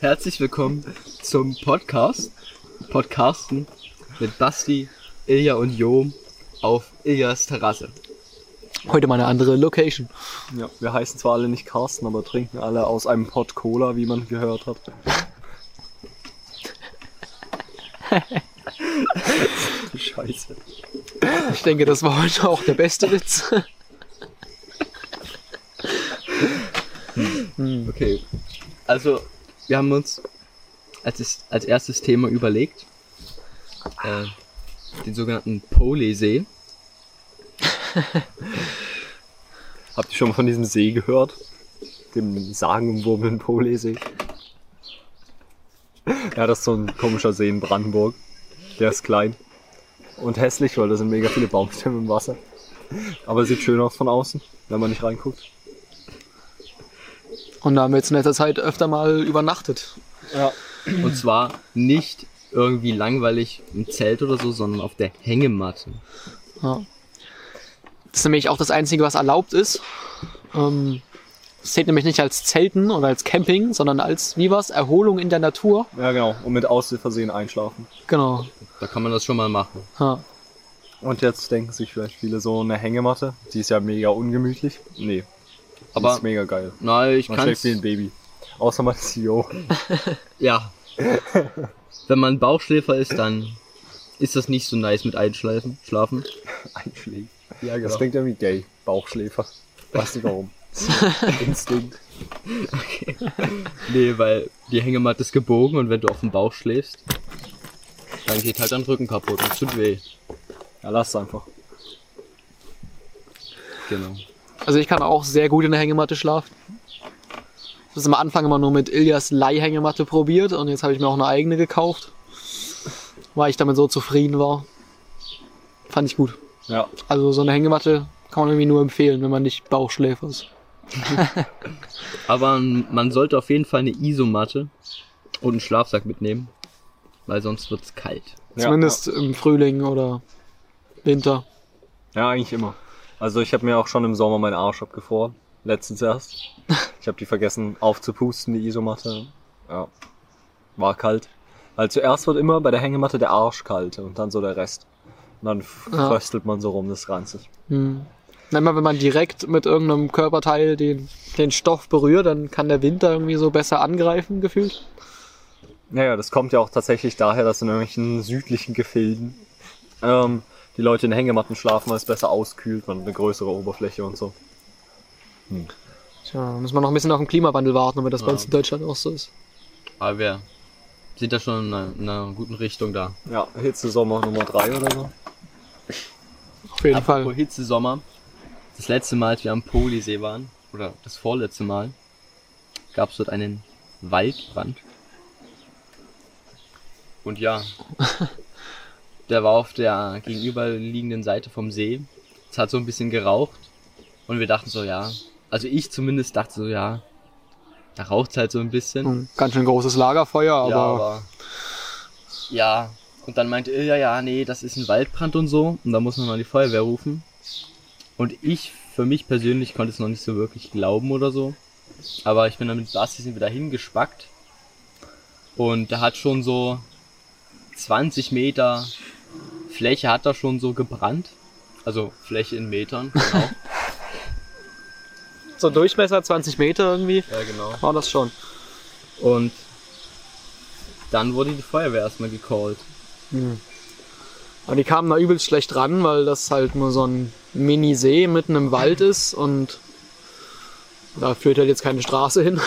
Herzlich willkommen zum Podcast. Podcasten mit Basti, Ilja und Jo auf Iljas Terrasse. Heute mal eine andere Location. Ja, wir heißen zwar alle nicht Carsten, aber trinken alle aus einem Pot Cola, wie man gehört hat. Scheiße. Ich denke, das war heute auch der beste Witz. Okay. Also, wir haben uns als, als erstes Thema überlegt, äh, den sogenannten Polesee. Habt ihr schon mal von diesem See gehört? Dem sagenumwobenen Polesee? Ja, das ist so ein komischer See in Brandenburg. Der ist klein und hässlich, weil da sind mega viele Baumstämme im Wasser. Aber sieht schön aus von außen, wenn man nicht reinguckt. Und da haben wir jetzt in letzter Zeit öfter mal übernachtet. Ja. Und zwar nicht irgendwie langweilig im Zelt oder so, sondern auf der Hängematte. Ja. Das ist nämlich auch das Einzige, was erlaubt ist. Ähm, es zählt nämlich nicht als Zelten oder als Camping, sondern als, wie war's, Erholung in der Natur. Ja, genau. Und mit Außenversehen einschlafen. Genau. Da kann man das schon mal machen. Ja. Und jetzt denken sich vielleicht viele so eine Hängematte. Die ist ja mega ungemütlich. Nee. Die Aber- ist mega geil. Na, ich Man kann schläft wie ein Baby. Außer man ist Jo. Ja. Wenn man Bauchschläfer ist, dann ist das nicht so nice mit Einschlafen. Schlafen. Einschläft. Ja, Das klingt irgendwie gay. Bauchschläfer. Weiß nicht warum. Instinkt. Nee, weil die Hängematte ist gebogen und wenn du auf dem Bauch schläfst, dann geht halt dein Rücken kaputt und es tut weh. Ja, lass einfach. Genau. Also ich kann auch sehr gut in der Hängematte schlafen. Ich habe es am Anfang immer nur mit Ilias Leihhängematte probiert und jetzt habe ich mir auch eine eigene gekauft. Weil ich damit so zufrieden war. Fand ich gut. Ja. Also so eine Hängematte kann man irgendwie nur empfehlen, wenn man nicht Bauchschläfer ist. Aber man sollte auf jeden Fall eine Isomatte und einen Schlafsack mitnehmen, weil sonst wird's kalt. Ja, Zumindest im Frühling oder Winter. Ja, eigentlich immer. Also ich habe mir auch schon im Sommer meinen Arsch abgefroren. Letztens erst. Ich habe die vergessen aufzupusten, die Isomatte. Ja. War kalt. Weil zuerst wird immer bei der Hängematte der Arsch kalt und dann so der Rest. Und dann Ja. fröstelt man so rum, das ist ranzig. Hm. Immer wenn man direkt mit irgendeinem Körperteil den, den Stoff berührt, dann kann der Winter irgendwie so besser angreifen, gefühlt. Naja, das kommt ja auch tatsächlich daher, dass in irgendwelchen südlichen Gefilden ähm, die Leute in Hängematten schlafen, weil es besser auskühlt, man hat eine größere Oberfläche und so. Tja, da muss man noch ein bisschen auf den Klimawandel warten, damit das bei Ja. uns in Deutschland auch so ist. Aber wir sind da schon in einer, in einer guten Richtung da. Ja, Hitze Sommer Nummer drei oder so. Auf jeden Apropos Fall. Hitze Sommer. Das letzte Mal, als wir am Polisee waren, oder das vorletzte Mal, gab es dort einen Waldbrand. Und ja, der war auf der gegenüberliegenden Seite vom See. Es hat so ein bisschen geraucht. Und wir dachten so, ja, also ich zumindest dachte so, ja, da raucht's halt so ein bisschen. Ein Ganz schön großes Lagerfeuer, aber, ja, aber ja. Und dann meinte Ilja, ja, nee, das ist ein Waldbrand und so. Und da muss man mal die Feuerwehr rufen. Und ich, für mich persönlich, konnte es noch nicht so wirklich glauben oder so. Aber ich bin dann mit Basti sind wir da hingespackt. Und da hat schon so 20 Meter Fläche hat da schon so gebrannt. Also Fläche in Metern, genau. so Durchmesser 20 Meter irgendwie ja, genau. war das schon. Und dann wurde die Feuerwehr erstmal gecallt. Aber die kamen da übelst schlecht ran, weil das halt nur so ein Mini-See mitten im Wald ist und da führt halt jetzt keine Straße hin.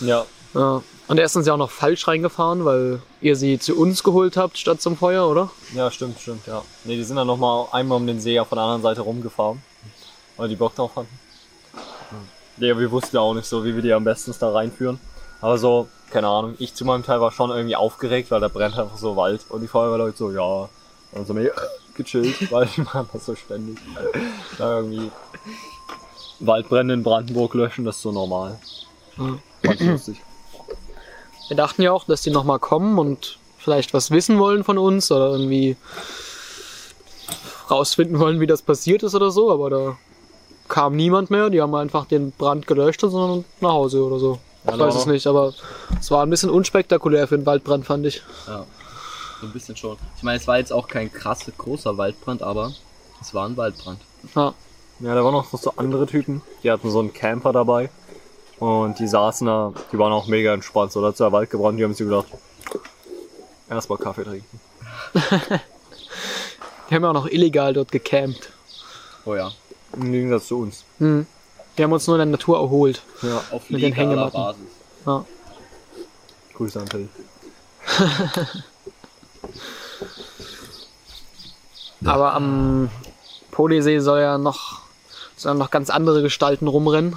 Ja. Ja. Und er ist uns ja auch noch falsch reingefahren, weil ihr sie zu uns geholt habt statt zum Feuer, oder? Ja, stimmt, stimmt, ja. Nee, die sind dann nochmal einmal um den See auf der anderen Seite rumgefahren. Weil die Bock drauf hatten. Ja, wir wussten ja auch nicht so, wie wir die am besten da reinführen. Aber so, keine Ahnung, ich zu meinem Teil war schon irgendwie aufgeregt, weil da brennt einfach so Wald. Und die Feuerwehrleute so, ja. Und so mega gechillt, weil die machen das so ständig. Da irgendwie Waldbrände in Brandenburg löschen, das ist so normal. Fand ich lustig. Wir dachten ja auch, dass die nochmal kommen und vielleicht was wissen wollen von uns oder irgendwie rausfinden wollen, wie das passiert ist oder so, aber da kam niemand mehr. Die haben einfach den Brand gelöscht und sind nach Hause oder so. Ja, ich weiß es nicht, aber es war ein bisschen unspektakulär für einen Waldbrand, fand ich. Ja. So ein bisschen schon. Ich meine, es war jetzt auch kein krasser, großer Waldbrand, aber es war ein Waldbrand. Ja. Ja, da waren noch so andere Typen. Die hatten so einen Camper dabei. Und die saßen da, die waren auch mega entspannt. So, da hat der Wald gebrannt, die haben sich gedacht, erstmal Kaffee trinken. Die haben ja auch noch illegal dort gecampt. Oh ja. Im Gegensatz zu uns. Hm. Die haben uns nur in der Natur erholt. Ja, Auf Mit den Hängematten. Basis. Ja. Grüße an Till. Aber am Polysee soll ja noch, sollen noch ganz andere Gestalten rumrennen.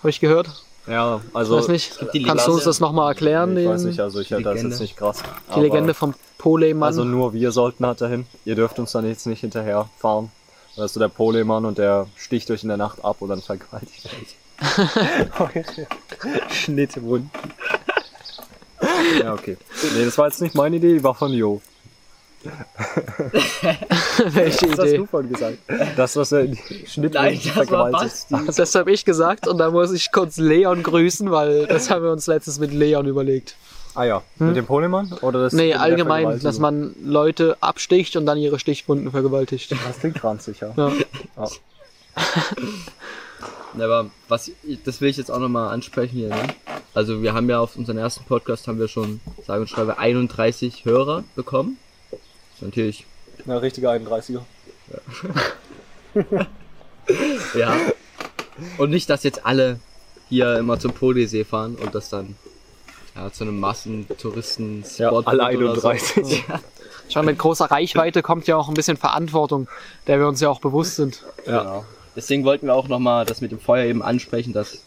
Habe ich gehört. Ja, Ich also. weiß nicht. die Kannst du uns das nochmal erklären? Ich weiß nicht, also ich das ist Legende. jetzt nicht krass. Die Legende vom Poleymann. Also nur wir sollten halt dahin. Ihr dürft uns dann jetzt nicht hinterher fahren. Da ist so der Polemann und der sticht euch in der Nacht ab und dann vergewaltigt euch. Schnittwunden. Ja, okay. Nee, das war jetzt nicht meine Idee, die war von Jo. Welche Was hast Idee? du von gesagt? Das, was er in die Schnittwunden Nein, das war vergewaltigt. Basti. Das habe ich gesagt und da muss ich kurz Leon grüßen, weil das haben wir uns letztens mit Leon überlegt. Ah ja, mit dem Polemann? Oder das Nee, allgemein, dass man Leute absticht und dann ihre Stichwunden vergewaltigt. Das klingt ranzig, ja. Ja. ja. Ja, Aber was, das will ich jetzt auch nochmal ansprechen hier, ne? Also wir haben ja auf unseren ersten Podcast haben wir schon, sage und schreibe, 31 Hörer bekommen. Ist Natürlich, Na, richtiger 31er. ja. Und nicht, dass jetzt alle hier immer zum Polysee fahren und das dann ja, zu einem massentouristen Ja, alle 31. Schon mit großer Reichweite kommt ja auch ein bisschen Verantwortung, der wir uns ja auch bewusst sind. Ja. Genau. Deswegen wollten wir auch nochmal das mit dem Feuer eben ansprechen, dass,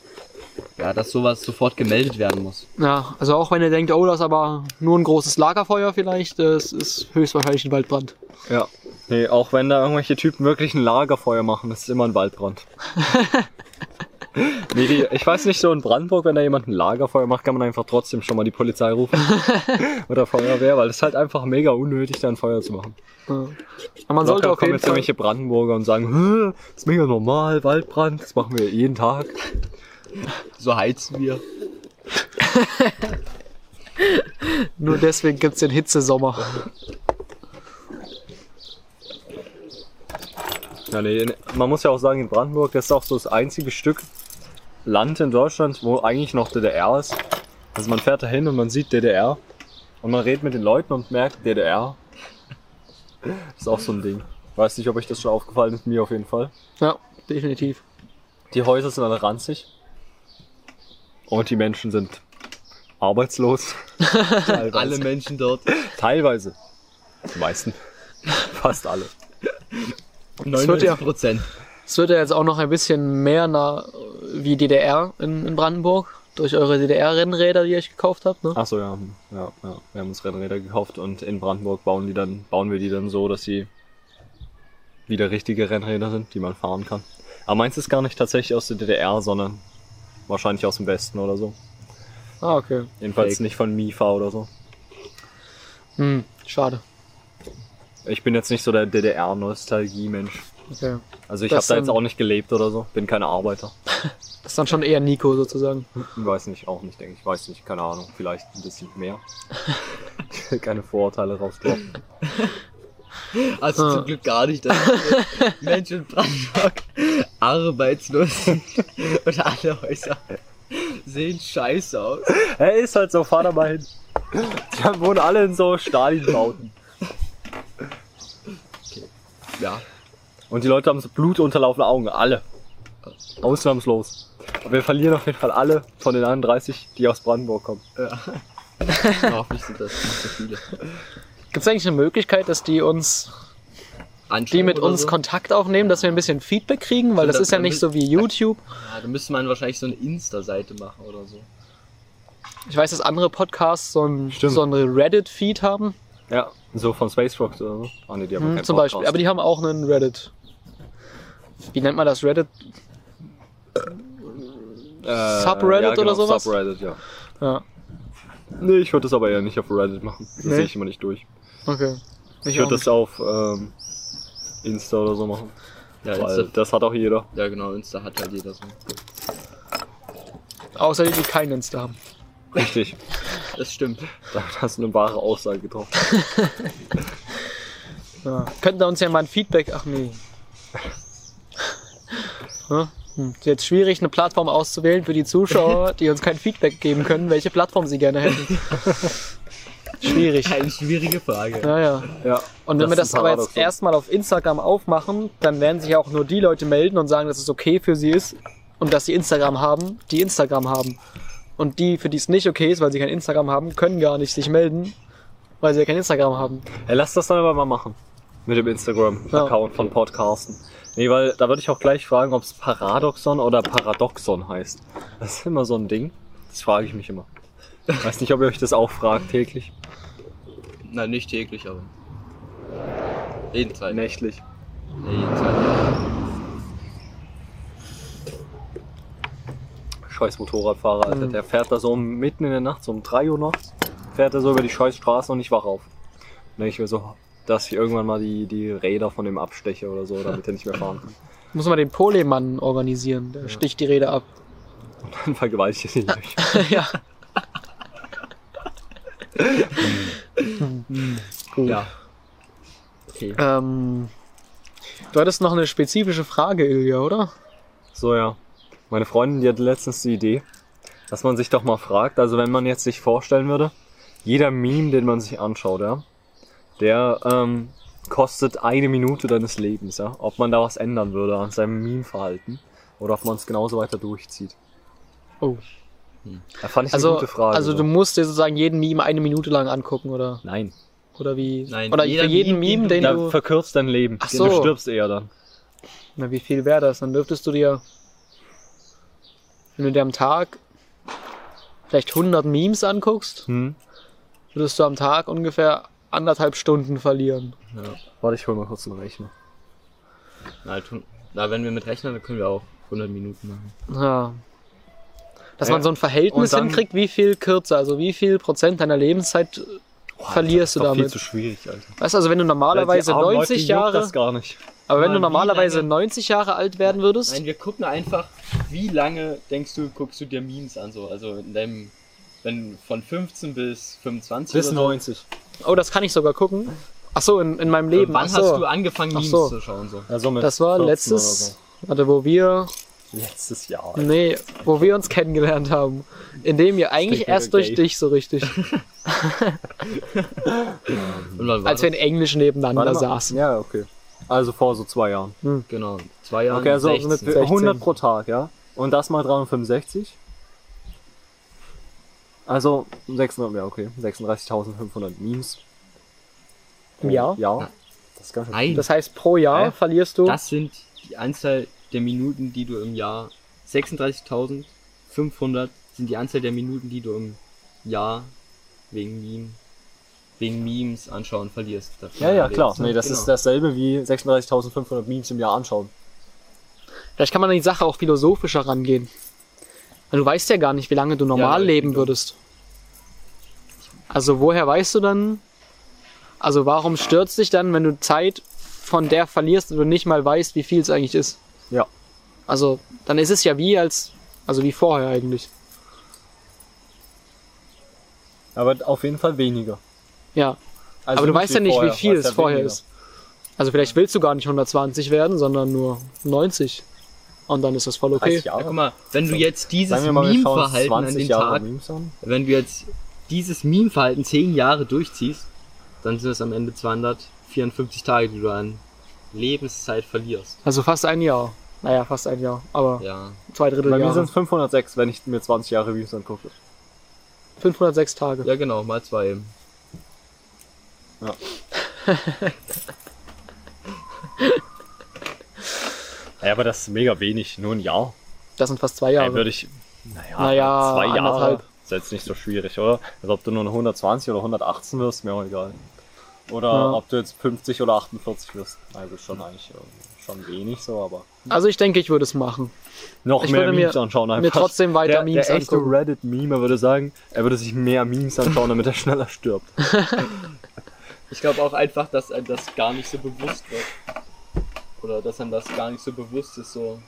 ja, dass sowas sofort gemeldet werden muss. Ja, also auch wenn ihr denkt, oh, das ist aber nur ein großes Lagerfeuer vielleicht, das ist höchstwahrscheinlich ein Waldbrand. Ja. Nee, auch wenn da irgendwelche Typen wirklich ein Lagerfeuer machen, das ist immer ein Waldbrand. nee, die, ich weiß nicht, so in Brandenburg, wenn da jemand ein Lagerfeuer macht, kann man einfach trotzdem schon mal die Polizei rufen. Oder Feuerwehr, weil es ist halt einfach mega unnötig, da ein Feuer zu machen. Ja. Aber man sollte Locker auf kommen jetzt irgendwelche Brandenburger und sagen, "Hä, das ist mega normal, Waldbrand, das machen wir jeden Tag. So heizen wir. nur deswegen gibt's den Hitzesommer. Ja, nee, man muss ja auch sagen, in Brandenburg, das ist auch so das einzige Stück Land in Deutschland, wo eigentlich noch DDR ist. Also man fährt da hin und man sieht DDR und man redet mit den Leuten und merkt DDR. Das ist auch so ein Ding. Weiß nicht, ob euch das schon aufgefallen ist, mir auf jeden Fall. Ja, definitiv. Die Häuser sind alle ranzig. Und die Menschen sind arbeitslos. Teilweise. Alle Menschen dort. Teilweise. Die meisten. Fast alle. Es wird ja- 99 Prozent. Es wird ja jetzt auch noch ein bisschen mehr nah wie DDR in, in Brandenburg durch eure DDR-Rennräder, die ihr euch gekauft habt. Ne? Ach so, ja. ja, ja. Wir haben uns Rennräder gekauft und in Brandenburg bauen die dann, bauen wir die dann so, dass sie wieder richtige Rennräder sind, die man fahren kann. Aber meins ist gar nicht tatsächlich aus der DDR, sondern wahrscheinlich aus dem Westen oder so. Ah, okay. Jedenfalls Fake. nicht von Mifa oder so. Hm, schade. Ich bin jetzt nicht so der DDR-Nostalgie-Mensch. Okay. Also ich habe da jetzt auch nicht gelebt oder so. Bin kein Arbeiter. Das ist dann schon eher Nico sozusagen. Ich weiß nicht, auch nicht, denke ich. Weiß nicht, keine Ahnung. Vielleicht ein bisschen mehr. Ich will keine Vorurteile rausdroppen. Also Ah. zum Glück gar nicht, dass Menschen in Brandenburg arbeitslos sind und alle Häuser sehen scheiße aus. Er ist halt so, fahr da mal hin. Die wohnen alle in so Stadionbauten. Ja, Und die Leute haben so blutunterlaufene Augen. Alle. Ausnahmslos. Aber wir verlieren auf jeden Fall alle von den 31, die aus Brandenburg kommen. hoffentlich sind das nicht so viele. Gibt es eigentlich eine Möglichkeit, dass die uns, die mit uns so? Kontakt aufnehmen, dass wir ein bisschen Feedback kriegen? Weil das das ist ja nicht so wie YouTube. Ja, da müsste man wahrscheinlich so eine Insta-Seite machen oder so. Ich weiß, dass andere Podcasts so ein, Stimmt. so eine Reddit-Feed haben. Ja, so von Space Rocks oder so. Ah, nee, die haben Hm, keinen zum Podcast. Beispiel. Aber die haben auch einen Reddit. Wie nennt man das? Reddit? Äh, Subreddit ja, genau, oder sowas? Subreddit, ja. Ja, Nee, ich würde das aber eher nicht auf Reddit machen. Das Nee. sehe ich immer nicht durch. Okay. Ich auch würde das auf ähm, Insta oder so machen. Ja, Weil Insta, das hat auch jeder. ja genau, Insta hat halt jeder so. Außer die, die keinen Insta haben. Richtig. Das stimmt. Damit hast du eine wahre Aussage getroffen. Ja. Könnten uns ja mal ein Feedback. Ach nee. Ja, hm. Ist jetzt schwierig, eine Plattform auszuwählen für die Zuschauer, die uns kein Feedback geben können, welche Plattform sie gerne hätten. Schwierig. Eine schwierige Frage. Naja. Ja. Und wenn wir das aber jetzt erstmal auf Instagram aufmachen, dann werden sich auch nur die Leute melden und sagen, dass es okay für sie ist und dass sie Instagram haben, die Instagram haben. Und die, für die es nicht okay ist, weil sie kein Instagram haben, können gar nicht sich melden, weil sie ja kein Instagram haben. Ja, lass das dann aber mal machen. Mit dem Instagram-Account von Podcasten. Nee, weil da würde ich auch gleich fragen, ob es Paradoxon oder Paradoxon heißt. Das ist immer so ein Ding. Das frage ich mich immer. Weiß nicht, ob ihr euch das auch fragt täglich. Nein, nicht täglich, aber. Jeden Zeit. Nächtlich. Ja, jeden Zeit. Scheiß Motorradfahrer, Alter. Mhm. Der fährt da so mitten in der Nacht, so um 3 Uhr nachts, fährt er so über die scheiß Straße und ich wach auf. Dann denke ich mir so, dass ich irgendwann mal die, die Räder von dem absteche oder so, damit er nicht mehr fahren kann. Muss man den Polemann organisieren, der sticht die Rede ab. Dann vergewaltige ich ihn durch. ja. Gut. Ja. Okay. Ähm, du hattest noch eine spezifische Frage, Ilja, oder? So, ja. Meine Freundin, die hatte letztens die Idee, dass man sich doch mal fragt, also wenn man jetzt sich vorstellen würde, jeder Meme, den man sich anschaut, ja, der ähm, kostet eine Minute deines Lebens, ja. Ob man da was ändern würde an seinem Meme-Verhalten oder ob man es genauso weiter durchzieht. Oh. Da fand ich Also, eine gute Frage. also so. du musst dir sozusagen jeden Meme eine Minute lang angucken, oder? Nein, Oder wie? Nein, oder jeder für jeden Meme, Meme, den den da du. verkürzt dein Leben. Ach Du so. stirbst eher dann. Na, wie viel wäre das? Dann dürftest du dir, wenn du dir am Tag vielleicht 100 Memes anguckst, Hm? würdest du am Tag ungefähr anderthalb Stunden verlieren. Ja. Warte, ich hol mal kurz einen Rechner. Na, tun, na, wenn wir mit rechnen, dann können wir auch 100 Minuten machen. Ja. Dass Ja. man so ein Verhältnis Und dann- hinkriegt, wie viel kürzer, also wie viel Prozent deiner Lebenszeit äh, verlierst du das ist doch viel damit. zu schwierig, Alter. Weißt du, also wenn du normalerweise armen 90 Leute Jahre, das gar nicht. aber wenn du Mann, wie normalerweise lange- 90 Jahre alt werden würdest, Nein, wir gucken einfach, wie lange denkst du, guckst du dir Memes an, so, also in deinem, wenn von 15 bis 25 Bis oder so. 90. oh, das kann ich sogar gucken. Ach so, in, in meinem Leben. Wann Ach so. hast du angefangen, Memes so. zu schauen, so? Also mit Das war 14 letztes, oder warte, wo wir, so. Letztes Jahr. nee, wo wir uns kennengelernt haben. Indem wir eigentlich Klingt erst durch dich so richtig, als wir in? Englisch nebeneinander saßen. Ja, okay. Also vor so zwei Jahren. Genau, zwei Jahre. Okay, also 16. mit 16. 100 pro Tag, ja? Und das mal 365. Also 600, ja okay, 36.500 Memes. Im Jahr? Ja. Das ist ganz schön. Nein, Das heißt, pro Jahr Hä? verlierst du. das sind die Anzahl der Minuten, die du im Jahr 36.500 sind die Anzahl der Minuten, die du im Jahr wegen Meme, wegen Memes anschauen verlierst. Ja, ja, erlebst, klar. ne? Nee, das Genau. ist dasselbe wie 36.500 Memes im Jahr anschauen. Vielleicht kann man an die Sache auch philosophischer rangehen. Weil du weißt ja gar nicht, wie lange du normal Ja, leben würdest. Also woher weißt du dann? Also warum stürzt dich dann, wenn du Zeit von der verlierst und du nicht mal weißt, wie viel es eigentlich ist? Ja. Also dann ist es ja wie als, also wie vorher eigentlich. Aber auf jeden Fall weniger. Ja. Also Aber du weißt ja nicht, vorher, wie viel es ja vorher weniger. ist. Also vielleicht willst du gar nicht 120 werden, sondern nur 90. Und dann ist das voll okay. 30 Jahre. Ja, guck mal, wenn du jetzt dieses Meme-Verhalten an 20 den Jahre Tag, wenn du jetzt dieses Meme-Verhalten 10 Jahre durchziehst, dann sind es am Ende 254 Tage, die du an Lebenszeit verlierst. Also fast ein Jahr. Naja, fast ein Jahr. Aber Ja. zwei Drittel Bei mir sind Jahre. es 506, wenn ich mir 20 Jahre Memes angucke. 506 Tage. Ja, genau, mal zwei eben. Ja, aber das ist mega wenig, nur ein Jahr. Das sind fast zwei Ja, Jahre. würde ich. Naja, Naja, zwei Jahre. anderthalb. Ist jetzt nicht so schwierig, oder? Also ob du nur eine 120 oder 118 wirst, mir auch egal. Oder Ja. ob du jetzt 50 oder 48 wirst. Also schon eigentlich äh, schon wenig so, aber. Also ich denke, ich würde es machen. Noch Ich mehr würde Memes mir- anschauen einfach. mir trotzdem weiter der, Memes Der echte angucken. Reddit-Memer würde sagen, er würde sich mehr Memes anschauen, damit er schneller stirbt. Ich glaube auch einfach, dass einem das gar nicht so bewusst wird. Oder dass einem das gar nicht so bewusst ist, so,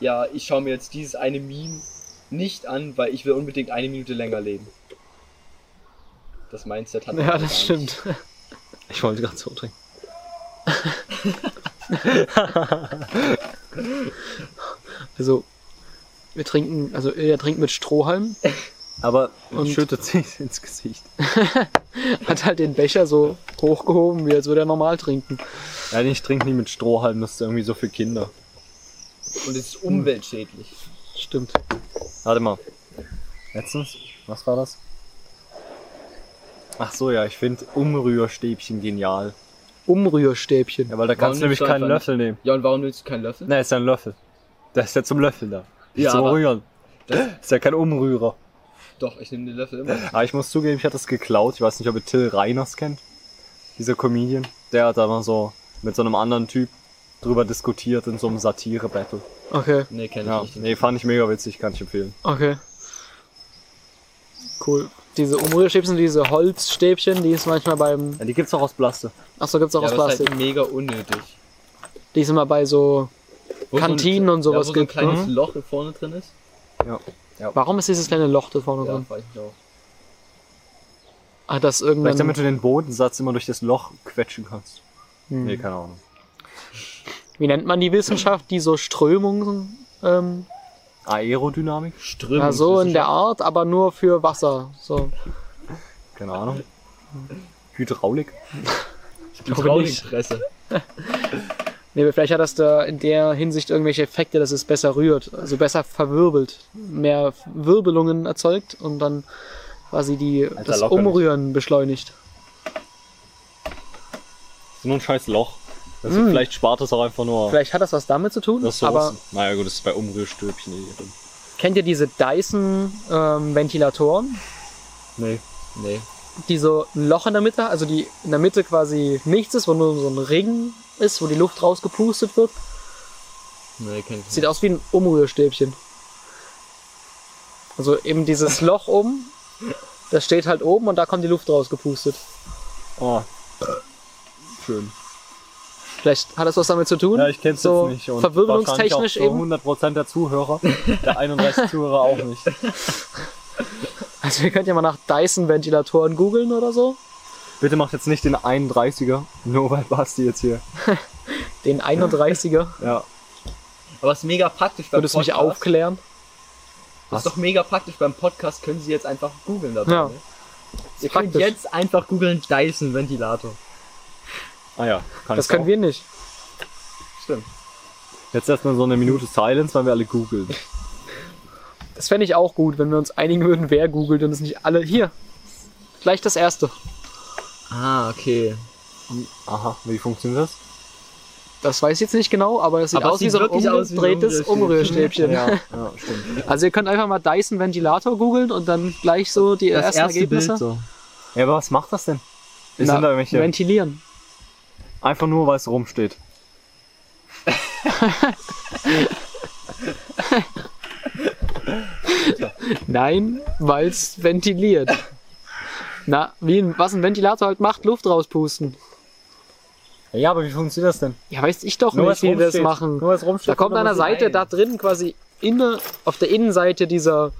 ja, ich schaue mir jetzt dieses eine Meme nicht an, weil ich will unbedingt eine Minute länger leben. Das Mindset hat man Ja, gar das nicht. Ich wollte gerade so trinken. Also, wir trinken, also er trinkt mit Strohhalm, Aber Und- schüttet sich ins Gesicht. hat halt den Becher so hochgehoben, wie als würde er normal trinken. Ja, ich trinke nie mit Strohhalm, das ist irgendwie so für Kinder. Und es ist umweltschädlich. Stimmt. Warte mal. Letztens? Was war das? Ach so, ja, ich finde Umrührstäbchen genial. Umrührstäbchen. Ja, weil da Warum kannst du nämlich keinen Löffel nehmen. Ja, und warum willst du keinen Löffel? Ne, ist ja ein Löffel. Der ist ja zum Löffel da. Nicht Ja, zum Rühren. Das- Ist ja kein Umrührer. Doch, ich nehme den Löffel immer. Aber ich muss zugeben, ich hatte das geklaut. Ich weiß nicht, ob ihr Till Reiners kennt. Dieser Comedian. Der hat da mal so mit so einem anderen Typ drüber diskutiert in so einem Satire-Battle. Okay, Nee, kenn ich Ja, nicht. nee, fand ich mega witzig, kann ich empfehlen. okay. Cool. Diese Umrührstäbchen, diese Holzstäbchen, die ist manchmal beim. Ja, die gibt's auch aus Plaste. Achso, gibt's auch ja, aus aber ist Plastik. halt mega unnötig. Die ist immer bei so. Wo so ein- Kantinen und sowas ja, wo so ein gibt, kleines ne? Loch vorne drin ist. Ja. Warum ist dieses kleine Loch da vorne Ja, drin? weiß ich auch. Hat das Vielleicht damit du den Bodensatz immer durch das Loch quetschen kannst. Hm. Nee, keine Ahnung. Wie nennt man die Wissenschaft, die so Strömungen. Ähm, Aerodynamik? Strömung. ja, so in der Art, aber nur für Wasser. So. Keine Ahnung. Hydraulik? Hydraulikpresse. Nee, vielleicht hat das da in der Hinsicht irgendwelche Effekte, dass es besser rührt, also besser verwirbelt, mehr Wirbelungen erzeugt und dann quasi die, das locker nicht. Umrühren beschleunigt. Das ist nur ein scheiß Loch. Also Mm. Vielleicht spart es auch einfach nur Vielleicht hat das was damit zu tun, Ressourcen. aber naja gut, das ist bei Umrührstülpchen eh drin. kennt ihr diese Dyson-Ventilatoren, Nee. Nee. die so ein Loch in der Mitte, also die in der Mitte quasi nichts ist, wo nur so ein Ring ist, wo die Luft rausgepustet wird? Nee, kenn ich Sieht nicht. aus wie ein Umrührstäbchen. Also eben dieses Loch oben, das steht halt oben und da kommt die Luft rausgepustet. Oh. Schön. Vielleicht hat das was damit zu tun? Ja, ich kenn's so jetzt nicht. Und verwirbelungstechnisch auch so eben. 100% der Zuhörer. Der 31 Zuhörer auch nicht. Also ihr könnt ja mal nach Dyson-Ventilatoren googeln oder so. Bitte macht jetzt nicht den 31er, nur weil Basti jetzt hier. Den 31er. Ja. Aber es ist mega praktisch beim Würdest du mich Podcast. aufklären? Das ist doch mega praktisch beim Podcast, können Sie jetzt einfach googeln dabei. Ja. Ne? Ihr könnt praktisch. jetzt einfach googeln Dyson Ventilator. Ah ja, kann Das ich können auch. wir nicht. Stimmt. Jetzt erstmal so eine Minute Silence, weil wir alle googeln. Das fände ich auch gut, wenn wir uns einigen würden, wer googelt und es nicht alle. Hier. Gleich das erste. Ah, okay. Aha, wie funktioniert das? Das weiß ich jetzt nicht genau, aber es sieht Aber es aus wie sieht so ein wirklich aus wie ein umgedrehtes Umrührstäbchen. Ja, ja stimmt. Also ihr könnt einfach mal Dyson Ventilator googeln und dann gleich so die Das ersten erste Ergebnisse. Bild so. Ja, aber was macht das denn? Na, sind da irgendwelche, ventilieren. Einfach nur, weil es rumsteht. Nein, weil es ventiliert. Na, wie ein, was ein Ventilator halt macht, Luft rauspusten. Ja, aber wie funktioniert das denn? Ja, weiß ich doch Nur nicht, wie die das machen. Nur rumsteht. Da kommt an der Seite ein. da drin quasi inne, auf der Innenseite dieser,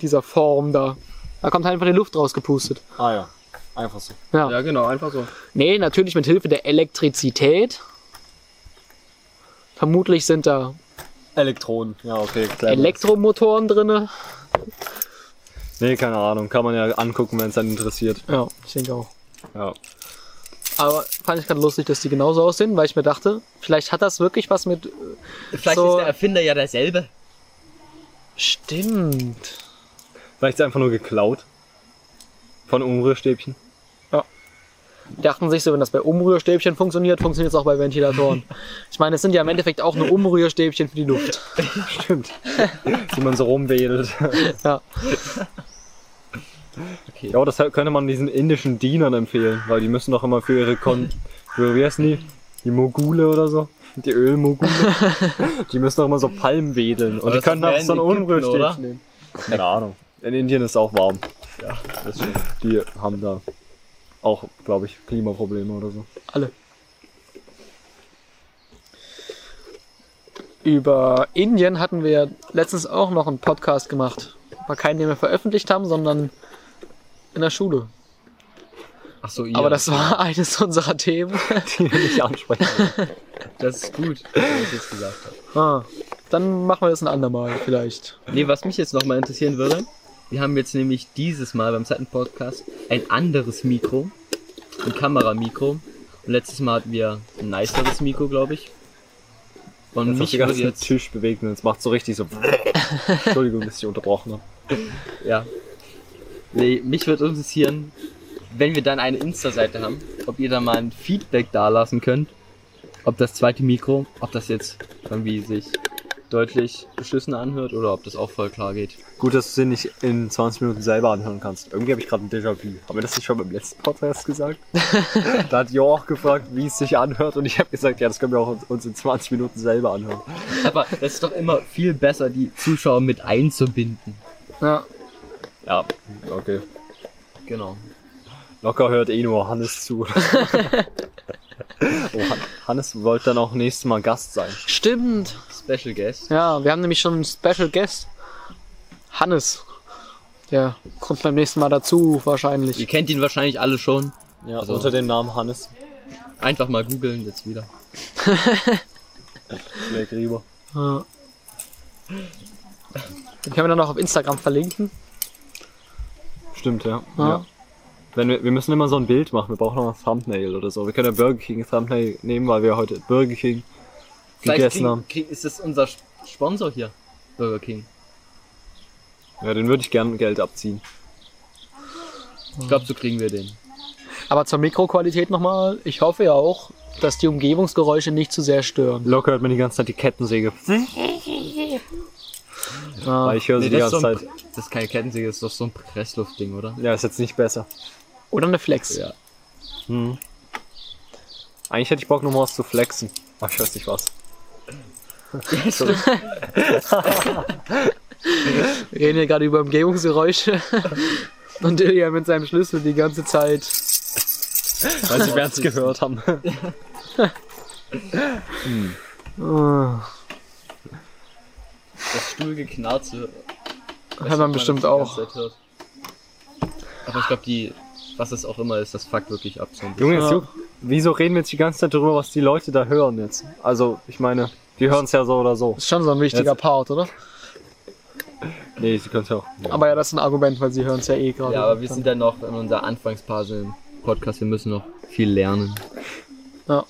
dieser Form da. Da kommt halt einfach die Luft rausgepustet. Ah ja, einfach so. Ja. Ja, genau, einfach so. Nee, natürlich mit Hilfe der Elektrizität. Vermutlich sind da Elektronen, ja okay. clever. Elektromotoren drinne. Nee, keine Ahnung, kann man ja angucken, wenn es dann interessiert. Ja, ich denke auch. Ja. Aber fand ich gerade lustig, dass die genauso aussehen, weil ich mir dachte, vielleicht hat das wirklich was mit. Vielleicht So- ist der Erfinder ja derselbe. Stimmt. Vielleicht ist es einfach nur geklaut. Von Umrührstäbchen. Die dachten sich so, wenn das bei Umrührstäbchen funktioniert, funktioniert es auch bei Ventilatoren. Ich meine, es sind ja im Endeffekt auch nur Umrührstäbchen für die Luft. Stimmt. Wie man so rumwedelt. Ja. Okay. Ja, aber das könnte man diesen indischen Dienern empfehlen, weil die müssen doch immer für ihre Kon... Für, wie heißen die? Die Mogule oder so? Die Ölmogule. die müssen doch immer so Palmen wedeln. Und Aber die können mehr so ein Umrührstäbchen nehmen. Keine Ahnung. In Indien ist es auch warm. Ja, das stimmt. Die haben da auch, glaube ich, Klimaprobleme oder so. Alle. Über Indien hatten wir letztens auch noch einen Podcast gemacht. War keinen, den wir veröffentlicht haben, sondern in der Schule. Ach so, ihr. Aber das war eines unserer Themen. die wir nicht ansprechen. das ist gut, dass ich jetzt gesagt habe. Ah, dann machen wir das ein andermal vielleicht. Nee, was mich jetzt nochmal interessieren würde, wir haben jetzt nämlich dieses Mal beim zweiten Podcast ein anderes Mikro, ein Kameramikro. Und letztes Mal hatten wir ein niceres Mikro, glaube ich. Und Jetzt mich du würde ganz den jetzt, Tisch bewegt und jetzt macht so richtig so. Entschuldigung, dass ich unterbrochen habe. ja. Nee, mich würde interessieren, wenn wir dann eine Insta-Seite haben, ob ihr da mal ein Feedback dalassen könnt, ob das zweite Mikro, ob das jetzt irgendwie sich deutlich beschissener anhört oder ob das auch voll klar geht. Gut, dass du sie nicht in 20 Minuten selber anhören kannst. Irgendwie habe ich gerade ein Déjà-vu. Haben wir das nicht schon beim letzten Podcast gesagt? da hat Jo auch gefragt, wie es sich anhört und ich habe gesagt, ja, das können wir auch uns in 20 Minuten selber anhören. Aber das ist doch immer viel besser, die Zuschauer mit einzubinden. Ja. Ja, okay. Genau. Locker hört eh nur Hannes zu. oh, Han- Hannes wollte dann auch nächstes Mal Gast sein. Stimmt. Special Guest. Ja, wir haben nämlich schon einen Special Guest. Hannes. Der kommt beim nächsten Mal dazu, Ihr wahrscheinlich. kennt ihn wahrscheinlich alle schon. Ja, Also- unter dem Namen Hannes. Einfach mal googeln jetzt wieder. Black Rieber. Ja. Den können wir dann auch auf Instagram verlinken. Stimmt, ja. Ja. ja. Wenn wir, wir müssen immer so ein Bild machen, wir brauchen noch ein Thumbnail oder so. Wir können ja Burger King Thumbnail nehmen, weil wir heute Burger King Vielleicht gegessen haben. kriegen, ist das unser Sp- Sponsor hier. Burger King. Ja, den würde ich gern Geld abziehen. Ich glaube, so kriegen wir den. Aber zur Mikroqualität nochmal. Ich hoffe ja auch, dass die Umgebungsgeräusche nicht zu sehr stören. Locker hört man die ganze Zeit die Kettensäge. Weil ich höre sie die das, ist ganze so ein, Zeit. das ist keine Kettensäge, das ist doch so ein Pressluftding, oder? Ja, ist jetzt nicht besser. Oder eine Flex. Ja. Hm. Eigentlich hätte ich Bock, noch mal was zu flexen. Aber ich weiß nicht was. Wir reden hier gerade über Umgebungsgeräusche. Und Ilja mit seinem Schlüssel die ganze Zeit. Weil sie werden es gehört haben. Oh, Das Stuhlgeknarze. hört man bestimmt auch. Aber ich glaube, die, was es auch immer ist, das fuckt wirklich ab. So. Junge, Ja. wieso reden wir jetzt die ganze Zeit darüber, was die Leute da hören jetzt? Also, ich meine, die hören es ja so oder so. Ist schon so ein wichtiger Jetzt- Part, oder? Nee, sie können es ja auch. Aber ja, das ist ein Argument, weil sie hören es ja eh gerade. Ja, aber wir sind ja noch in unserer Anfangsphase im Podcast. Wir müssen noch viel lernen. Ja.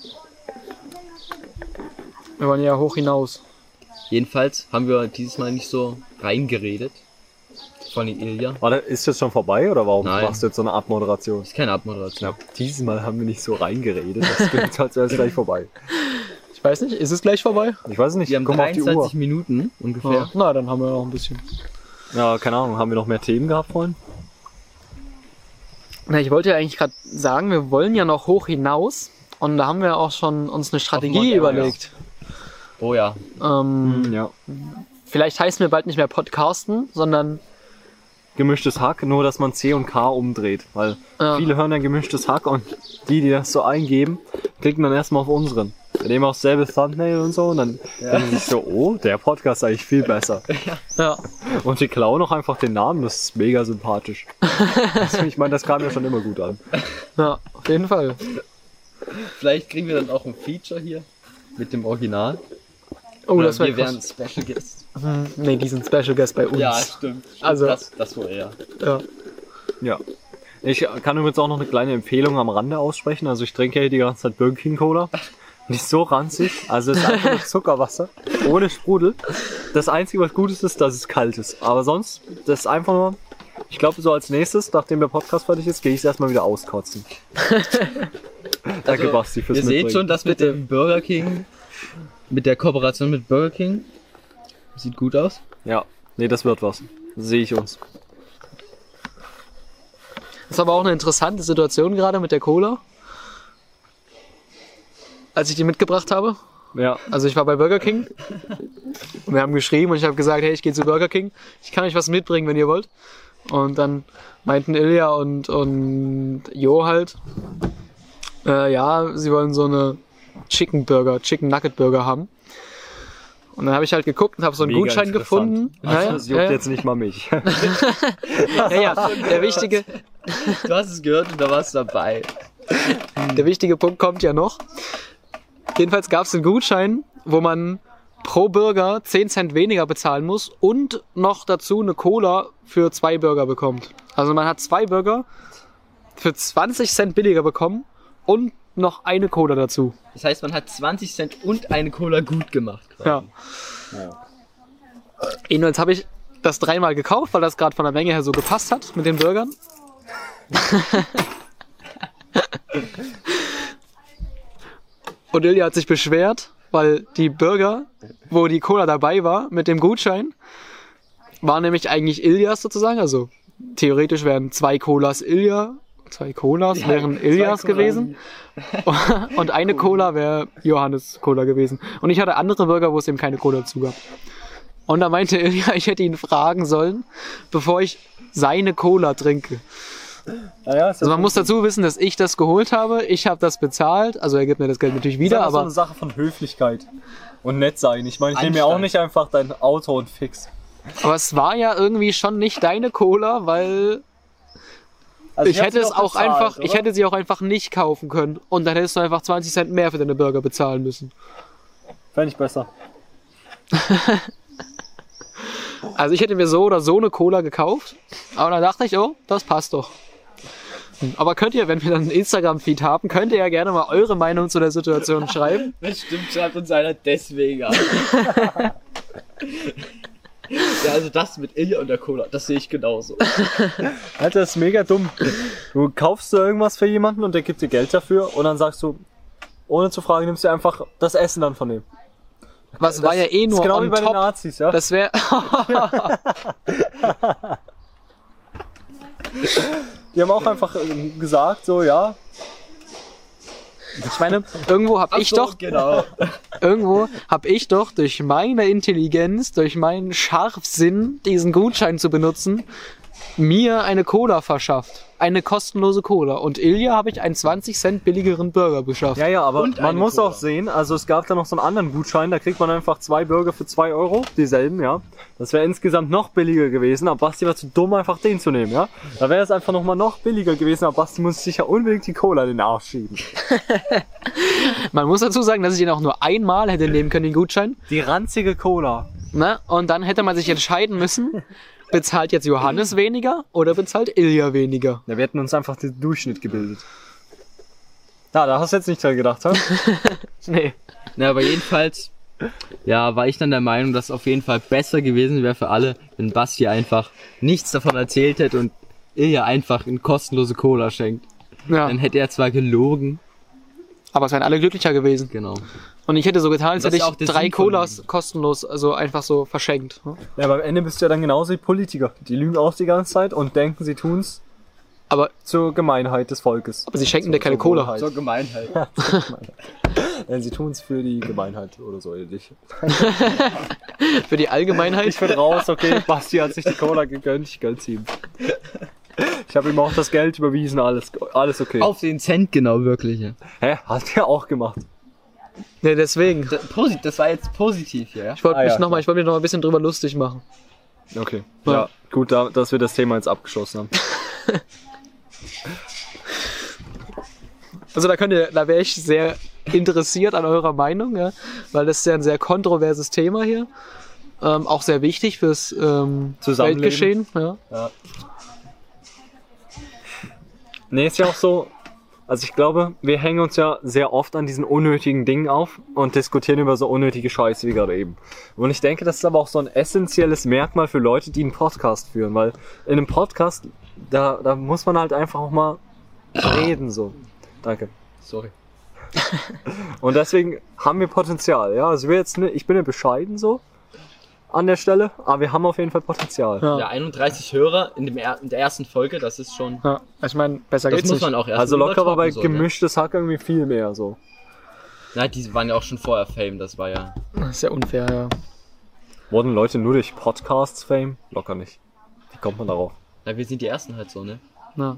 Wir wollen ja hoch hinaus. Jedenfalls haben wir dieses Mal nicht so reingeredet. Von den Ilja. Warte, ist das schon vorbei oder warum Nein. machst du jetzt so eine Abmoderation? Ist keine Abmoderation. Ja, dieses Mal haben wir nicht so reingeredet. Das klingt, als wäre es gleich vorbei. Ich weiß nicht, ist es gleich vorbei? Ich weiß es nicht. Wir haben die 23 Uhr. Minuten ungefähr. Ja. Na, dann haben wir noch ein bisschen. Ja, keine Ahnung. Haben wir noch mehr Themen gehabt, Freunde? Na, ich wollte ja eigentlich gerade sagen, wir wollen ja noch hoch hinaus. Und da haben wir auch schon uns eine Strategie überlegt. Oh ja. Ähm, Ja. Vielleicht heißen wir bald nicht mehr Podcasten, sondern Gemischtes Hack, nur dass man C und K umdreht. Weil Ja. viele hören ja gemischtes Hack und die, die das so eingeben, klicken dann erstmal auf unseren. Wir nehmen auch selbe Thumbnail und so und dann denken sie sich so, oh, der Podcast ist eigentlich viel besser. ja, Und die klauen auch einfach den Namen, das ist mega sympathisch. Also, ich meine, das kam ja schon immer gut an. ja, auf jeden Fall. Vielleicht kriegen wir dann auch ein Feature hier mit dem Original. Oh, Oder das wäre wir wären. Special Guest. Hm, Nee, die sind Special Guest bei uns. Ja, stimmt. Also- das, das wohl eher. Ja. Ja. Ich kann übrigens auch noch eine kleine Empfehlung am Rande aussprechen. Also ich trinke ja hier die ganze Zeit Burger King Cola. Ist so ranzig. Also es ist einfach nur Zuckerwasser. Ohne Sprudel. Das Einzige, was gut ist, ist, dass es kalt ist. Aber sonst, das ist einfach nur... Ich glaube, so als nächstes, nachdem der Podcast fertig ist, gehe ich es erstmal wieder auskotzen. Danke, Basti, fürs Ihr seht schon, dass mit dem Burger King, mit der Kooperation mit Burger King, sieht gut aus. Ja, nee, das wird was. Sehe ich uns. Das ist aber auch eine interessante Situation gerade mit der Cola. Als ich die mitgebracht habe. Ja, Also ich war bei Burger King. Und wir haben geschrieben und ich habe gesagt, hey, ich gehe zu Burger King. Ich kann euch was mitbringen, wenn ihr wollt. Und dann meinten Ilja und, und Jo halt, äh, ja, sie wollen so eine Chicken Burger, Chicken Nugget Burger haben. Und dann habe ich halt geguckt und habe so einen Mega Gutschein gefunden. Also, Ja, das ja, juckt ja, jetzt nicht mal mich. ja, ja. Der wichtige, Du hast es gehört und da warst du dabei. der wichtige Punkt kommt ja noch. Jedenfalls gab es einen Gutschein, wo man pro Burger 10 Cent weniger bezahlen muss und noch dazu eine Cola für zwei Burger bekommt. Also man hat zwei Burger für 20 Cent billiger bekommen und noch eine Cola dazu. Das heißt, man hat 20 Cent und eine Cola gut gemacht. quasi. Ja. Jedenfalls habe ich das dreimal gekauft, weil das gerade von der Menge her so gepasst hat mit den Burgern. Und Ilja hat sich beschwert, weil die Burger, wo die Cola dabei war, mit dem Gutschein, war nämlich eigentlich Ilias sozusagen. Also theoretisch wären zwei Colas Ilja, zwei Colas wären Ilias gewesen. Und eine Cola wäre Johannes Cola gewesen. Und ich hatte andere Burger, wo es eben keine Cola dazu gab. Und da meinte Ilja, ich hätte ihn fragen sollen, bevor ich seine Cola trinke. Naja, ist Also man muss dazu wissen, dass ich das geholt habe. Ich habe das bezahlt. Also er gibt mir das Geld natürlich wieder, wieder, so eine aber Sache von Höflichkeit und nett sein. Ich meine, ich nehme mir auch nicht einfach dein Auto und fix. aber es war ja irgendwie schon nicht deine Cola, weil Also ich hab hätte sie es auch bezahlt, einfach, ich oder? hätte sie auch einfach nicht kaufen können und dann hättest du einfach 20 Cent mehr für deine Burger bezahlen müssen. Fände ich besser. Also ich hätte mir so oder so eine Cola gekauft, aber dann dachte ich, oh, das passt doch. Hm, Aber könnt ihr, wenn wir dann einen Instagram-Feed haben, könnt ihr ja gerne mal eure Meinung zu der Situation schreiben. Das stimmt, schreibt uns einer deswegen an. ja, also das mit Ilja und der Cola, das sehe ich genauso. Alter, das ist mega dumm. Du kaufst du irgendwas für jemanden und der gibt dir Geld dafür und dann sagst du, ohne zu fragen, nimmst du einfach das Essen dann von dem. Was war ja eh Das nur ist genau wie on bei den top. Nazis, ja? Das wäre Die haben auch einfach äh, gesagt, so, ja, Ich meine, irgendwo hab ich so, doch, Genau. irgendwo hab ich doch durch meine Intelligenz, durch meinen Scharfsinn, diesen Gutschein zu benutzen, mir eine Cola verschafft. Eine kostenlose Cola. Und Ilja habe ich einen 20 Cent billigeren Burger beschafft. Ja, ja, aber Und man muss Cola. auch sehen, also es gab da noch so einen anderen Gutschein, da kriegt man einfach zwei Burger für zwei Euro, dieselben, ja. Das wäre insgesamt noch billiger gewesen, aber Basti war zu dumm, einfach den zu nehmen, ja. Da wäre es einfach nochmal noch billiger gewesen, aber Basti muss sich ja unbedingt die Cola in den Arsch schieben. Man muss dazu sagen, dass ich den auch nur einmal hätte nehmen können, den Gutschein. Die ranzige Cola. Ne? Und dann hätte man sich entscheiden müssen, bezahlt jetzt Johannes weniger oder bezahlt Ilja weniger. Ja, wir hätten uns einfach den Durchschnitt gebildet. Ja, da hast du jetzt nicht dran gedacht, ha? Nee. Na, aber jedenfalls, ja, war ich dann der Meinung, dass es auf jeden Fall besser gewesen wäre für alle, wenn Basti einfach nichts davon erzählt hätte und Ilja einfach eine kostenlose Cola schenkt. Ja. Dann hätte er zwar gelogen, Aber es wären alle glücklicher gewesen. genau. Und ich hätte so getan, als hätte ich drei Colas kostenlos, also einfach so verschenkt. ne? Ja, aber am Ende bist du ja dann genauso wie Politiker. Die lügen auch die ganze Zeit und denken, sie tun's Aber, zur Gemeinheit des Volkes. aber sie schenken dir keine zur Cola. Wohlheit. So Gemeinheit. Denn sie tun's für die Gemeinheit oder so ähnlich. Für die Allgemeinheit. Ich bin raus, okay. Basti hat sich die Cola gegönnt, ich gönn's ihm. Ich habe ihm auch das Geld überwiesen, alles, alles okay. Auf den Cent genau, wirklich. Ja. Hä? Hat er auch gemacht. Nee, deswegen. Das, war jetzt positiv ja? Ich wollte Ah, mich ja, noch mal, ich wollte mich noch mal ein bisschen drüber lustig machen. Okay. Ja. Ja, gut, da, dass wir das Thema jetzt abgeschlossen haben. Also da könnt ihr, da wäre ich sehr interessiert an eurer Meinung, ja, weil das ist ja ein sehr kontroverses Thema hier. Ähm, auch sehr wichtig fürs ähm. Weltgeschehen. Ja. Nee, ist ja auch so. Also ich glaube, wir hängen uns ja sehr oft an diesen unnötigen Dingen auf und diskutieren über so unnötige Scheiße wie gerade eben. Und ich denke, das ist aber auch so ein essentielles Merkmal für Leute, die einen Podcast führen, weil in einem Podcast, da, da muss man halt einfach auch mal reden so. Danke. Sorry. Und deswegen haben wir Potenzial, ja. Also wir jetzt, ne, ich bin ja bescheiden so an der Stelle, aber wir haben auf jeden Fall Potenzial. Ja. Ja, 31 Hörer in, dem er in der ersten Folge, das ist schon. Ja, ich meine, besser Das geht's muss nicht. man auch erst Also locker war bei so, gemischtes Hack irgendwie viel mehr so. Na, die waren ja auch schon vorher Fame, das war ja. Das ist ja unfair, ja. Wurden Leute nur durch Podcasts Fame? Locker nicht. Wie kommt man darauf? Na, wir sind die ersten halt so, ne? ja.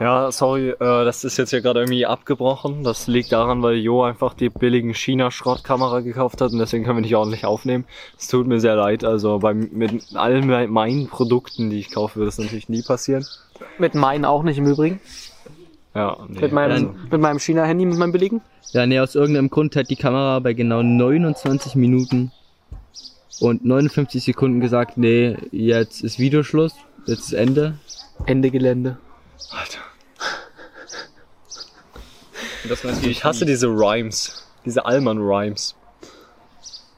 Ja, sorry, äh, das ist jetzt hier gerade irgendwie abgebrochen. Das liegt daran, weil Jo einfach die billigen China-Schrottkamera gekauft hat und deswegen können wir nicht ordentlich aufnehmen. Es tut mir sehr leid. Also bei, mit allen me- meinen Produkten, die ich kaufe, wird das natürlich nie passieren. Mit meinen auch nicht im Übrigen. Ja, nee. Mit meinem, Also- mit meinem China-Handy, mit meinem billigen. Ja, nee, aus irgendeinem Grund hat die Kamera bei genau 29 Minuten und 59 Sekunden gesagt, nee, jetzt ist Videoschluss, jetzt ist Ende. Ende Gelände. Alter. Ich hasse diese Rhymes. Diese Allmann-Rhymes.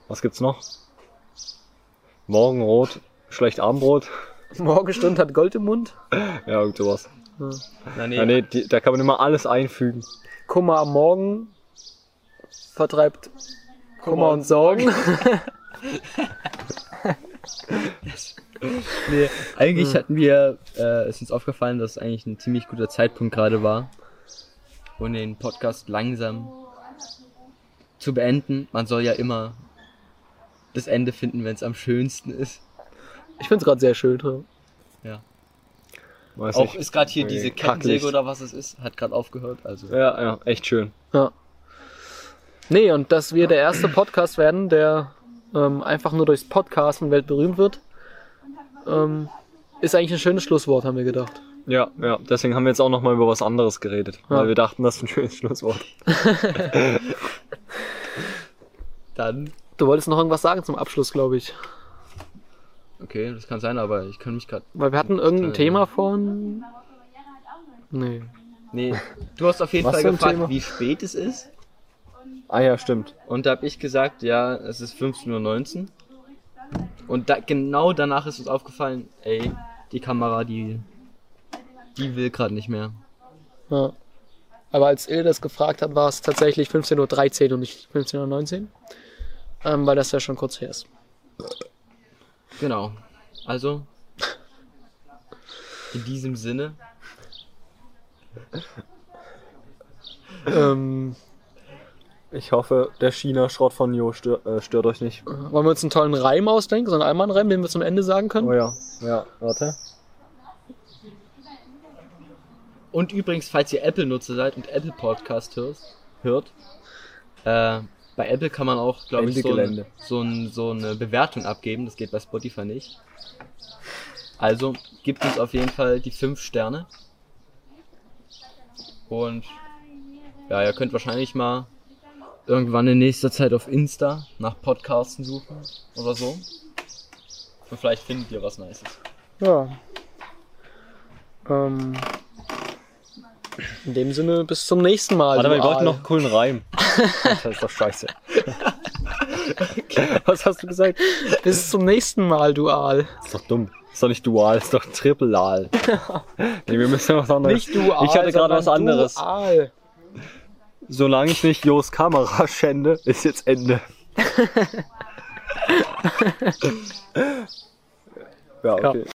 Was gibt's noch? Morgenrot, schlecht Abendbrot. Morgenstund hat Gold im Mund. Ja, irgend sowas. Na, nee, Ja, nee, die, da kann man immer alles einfügen. Kummer am Morgen vertreibt Kummer und Sorgen. nee, eigentlich hatten wir, äh, ist uns aufgefallen, dass es eigentlich ein ziemlich guter Zeitpunkt gerade war, um den Podcast langsam zu beenden. Man soll ja immer das Ende finden, wenn es am schönsten ist. Ich find's gerade sehr schön. ja. Weiß Auch nicht. ist gerade hier Okay, diese. Kettensäge oder was es ist, hat gerade aufgehört. Also Ja, ja, echt schön. Ja. Nee, und dass wir der erste Podcast werden, der ähm, einfach nur durchs Podcasten weltberühmt wird, ähm, ist eigentlich ein schönes Schlusswort, haben wir gedacht. Ja, ja, deswegen haben wir jetzt auch noch mal über was anderes geredet, Ja. weil wir dachten, das ist ein schönes Schlusswort. dann, Du wolltest noch irgendwas sagen zum Abschluss, glaube ich. okay, das kann sein, aber ich kann mich gerade. Weil wir hatten irgendein Thema von. Nee. Nee, du hast auf jeden Was Fall gefragt, Thema? wie spät es ist. Ah ja, stimmt. Und da habe ich gesagt, ja, es ist 15.19 Uhr. Und da, genau danach ist uns aufgefallen, ey, die Kamera, die, die will gerade nicht mehr. Ja. Aber als Il das gefragt hat, war es tatsächlich 15.13 Uhr und nicht 15.19 Uhr. Ähm, weil das ja schon kurz her ist. Genau. Also, in diesem Sinne, ähm, Ich hoffe, der China-Schrott von Jo stört, äh, stört euch nicht. wollen wir uns einen tollen Reim ausdenken, so einen Allmann-Reim, den wir zum Ende sagen können? Oh ja, ja, warte. Und übrigens, falls ihr Apple-Nutzer seid und Apple Podcast hört, hört äh, bei Apple kann man auch, glaube ich, so, ein, so, ein, so eine Bewertung abgeben. Das geht bei Spotify nicht. Also gibt uns auf jeden Fall die 5 Sterne. Und ja, ihr könnt wahrscheinlich mal irgendwann in nächster Zeit auf Insta nach Podcasten suchen oder so. Und vielleicht findet ihr was Nices. Ja. Ähm, in dem Sinne, bis zum nächsten Mal. Warte mal, wir wollten Aal. noch einen coolen Reim. Das ist doch scheiße. Was hast du gesagt? Bis zum nächsten Mal, Dual. ist doch dumm. Ist doch nicht dual, ist doch triple-al. nee, wir müssen was anderes. Nicht Dual. Ich hatte gerade was anderes. Dual. Solange ich nicht Jos Kamera schände, ist jetzt Ende. ja, okay.